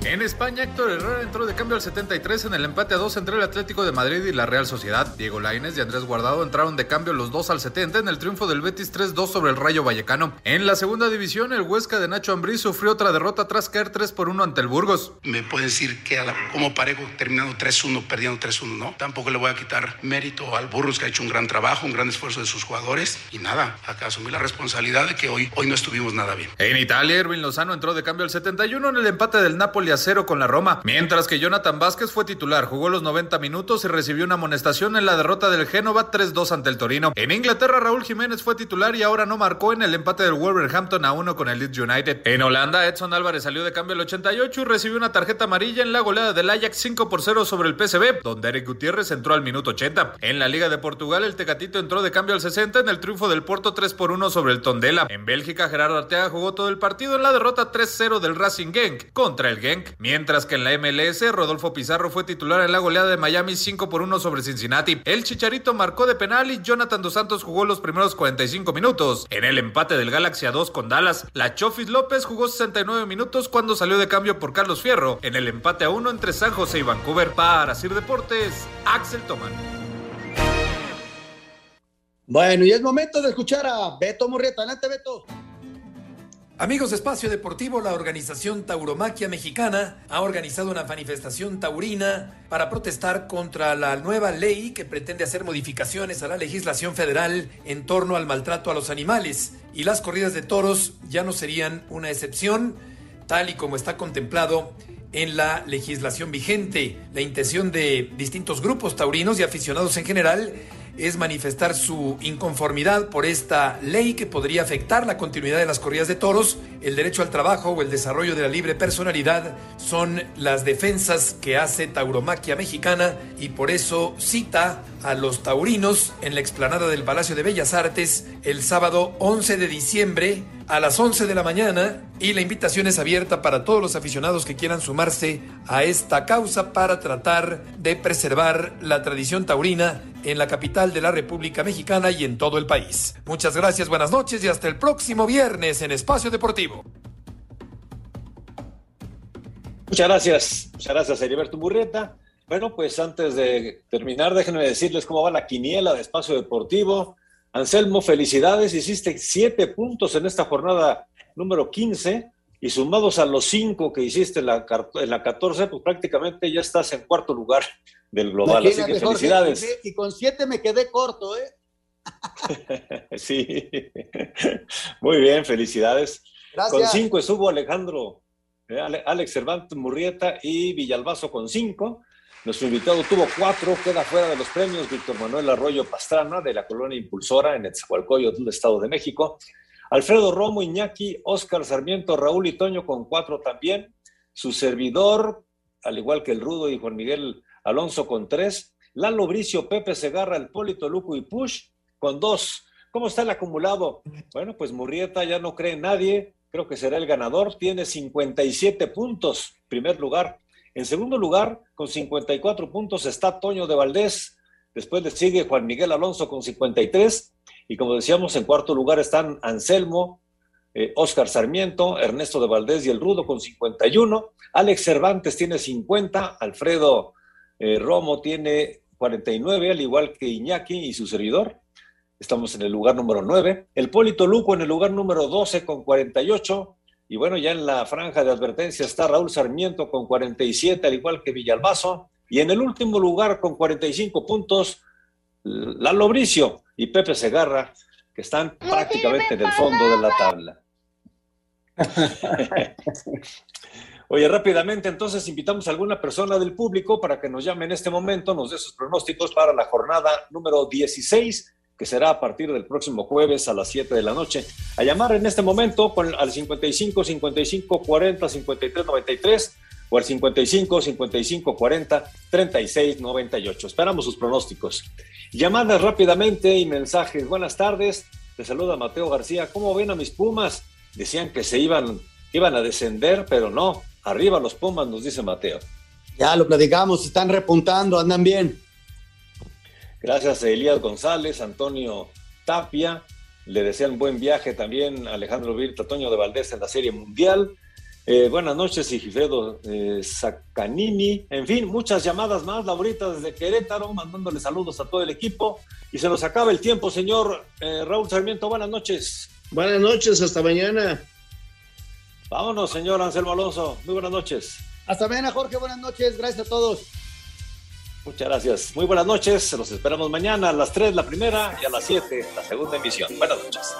En España, Héctor Herrera entró de cambio al 73 en el empate a 2 entre el Atlético de Madrid y la Real Sociedad. Diego Lainez y Andrés Guardado entraron de cambio los dos al 70 en el triunfo del Betis 3-2 sobre el Rayo Vallecano. En la segunda división, el Huesca de Nacho Ambriz sufrió otra derrota tras caer 3 por 1 ante el Burgos. Me pueden decir que como parejo terminando 3-1, perdiendo 3-1, ¿no? Tampoco le voy a quitar mérito al Burgos que ha hecho un gran trabajo, un gran esfuerzo de sus jugadores y nada, acá asumí la responsabilidad de que hoy, hoy no estuvimos nada bien. En Italia, Erwin Lozano entró de cambio al 71 en el empate del Napoli a 0 con la Roma. Mientras que Jonathan Vázquez fue titular, jugó los 90 minutos y recibió una amonestación en la derrota del Génova 3-2 ante el Torino. En Inglaterra, Raúl Jiménez fue titular y ahora no marcó en el empate del Wolverhampton a 1 con el Leeds United. En Holanda, Edson Álvarez salió de cambio el 88 y recibió una tarjeta amarilla en la goleada del Ajax 5 por 0 sobre el PSV, donde Eric Gutiérrez entró al minuto 80. En la Liga de Portugal, el Tecatito entró de cambio al 60 en el triunfo del Porto 3 por 1 sobre el Tondela. En Bélgica, Gerardo Arteaga jugó todo el partido en la derrota 3-0 del Racing Genk contra el Genk, mientras que en la MLS, Rodolfo Pizarro fue titular en la goleada de Miami 5 por 1 sobre Cincinnati. El Chicharito marcó de penal y Jonathan Dos Santos jugó los primeros 45 minutos. En el empate del Galaxy a 2 con Dallas, la Chofis López jugó 69 minutos cuando salió de cambio por Carlos Fierro. En el empate a 1 entre San José y Vancouver. Para Sir Deportes, Axel Toman. Bueno, y es momento de escuchar a Beto Murrieta. Adelante, Beto. Amigos de Espacio Deportivo, la organización Tauromaquia Mexicana ha organizado una manifestación taurina para protestar contra la nueva ley que pretende hacer modificaciones a la legislación federal en torno al maltrato a los animales. Y las corridas de toros ya no serían una excepción, tal y como está contemplado en la legislación vigente. La intención de distintos grupos taurinos y aficionados en general es manifestar su inconformidad por esta ley que podría afectar la continuidad de las corridas de toros, el derecho al trabajo o el desarrollo de la libre personalidad son las defensas que hace Tauromaquia Mexicana y por eso cita a los taurinos en la explanada del Palacio de Bellas Artes el sábado 11 de diciembre a las 11 de la mañana y la invitación es abierta para todos los aficionados que quieran sumarse a esta causa para tratar de preservar la tradición taurina en la capital de la República Mexicana y en todo el país. Muchas gracias, buenas noches y hasta el próximo viernes en Espacio Deportivo. Muchas gracias, muchas gracias, Heriberto Murrieta. Bueno, pues antes de terminar, déjenme decirles cómo va la quiniela de Espacio Deportivo. Anselmo, felicidades, hiciste siete puntos en esta jornada número 15 y sumados a los cinco que hiciste en la, en la 14, pues prácticamente ya estás en cuarto lugar del global. Así que felicidades. y con siete me quedé corto, ¿eh? sí, muy bien, felicidades. Gracias. Con cinco estuvo Alejandro eh, Alex Cervantes Murrieta y Villalbazo con cinco. Nuestro invitado tuvo cuatro, queda fuera de los premios Víctor Manuel Arroyo Pastrana de la colonia Impulsora en Etzahualcoyotl del Estado de México. Alfredo Romo, Iñaki, Oscar Sarmiento, Raúl y Toño con cuatro también. Su servidor, al igual que el Rudo y Juan Miguel Alonso con tres. Lalo Bricio, Pepe Segarra, el Polito Luco y Push con dos. ¿Cómo está el acumulado? Bueno, pues Murrieta ya no cree nadie creo que será el ganador, tiene 57 puntos, primer lugar. En segundo lugar, con 54 puntos está Toño de Valdés, después le sigue Juan Miguel Alonso con 53, y como decíamos, en cuarto lugar están Anselmo, eh, Oscar Sarmiento, Ernesto de Valdés y el Rudo con 51, Alex Cervantes tiene 50, Alfredo eh, Romo tiene 49, al igual que Iñaki y su servidor. Estamos en el lugar número 9. El Polito Luco en el lugar número 12 con 48. Y bueno, ya en la franja de advertencia está Raúl Sarmiento con 47, al igual que Villalbazo. Y en el último lugar con 45 puntos, Lalo Bricio y Pepe Segarra, que están prácticamente en el fondo de la tabla. Oye, rápidamente, entonces invitamos a alguna persona del público para que nos llame en este momento, nos dé sus pronósticos para la jornada número 16 que será a partir del próximo jueves a las 7 de la noche. A llamar en este momento al 55 55 40 53 93 o al 55 55 40 36 98. Esperamos sus pronósticos. Llamadas rápidamente y mensajes. Buenas tardes. Te saluda Mateo García. ¿Cómo ven a mis Pumas? Decían que se iban, iban a descender, pero no. Arriba los Pumas, nos dice Mateo. Ya lo platicamos, están repuntando, andan bien. Gracias a Elías González, Antonio Tapia. Le desean buen viaje también a Alejandro Virta, Toño de Valdés en la Serie Mundial. Eh, buenas noches, Sigifredo eh, Sacanini. En fin, muchas llamadas más, Laurita desde Querétaro, mandándole saludos a todo el equipo. Y se nos acaba el tiempo, señor eh, Raúl Sarmiento. Buenas noches. Buenas noches, hasta mañana. Vámonos, señor Anselmo Alonso. Muy buenas noches. Hasta mañana, Jorge. Buenas noches. Gracias a todos. Muchas gracias. Muy buenas noches. Los esperamos mañana a las 3 la primera y a las 7 la segunda emisión. Buenas noches.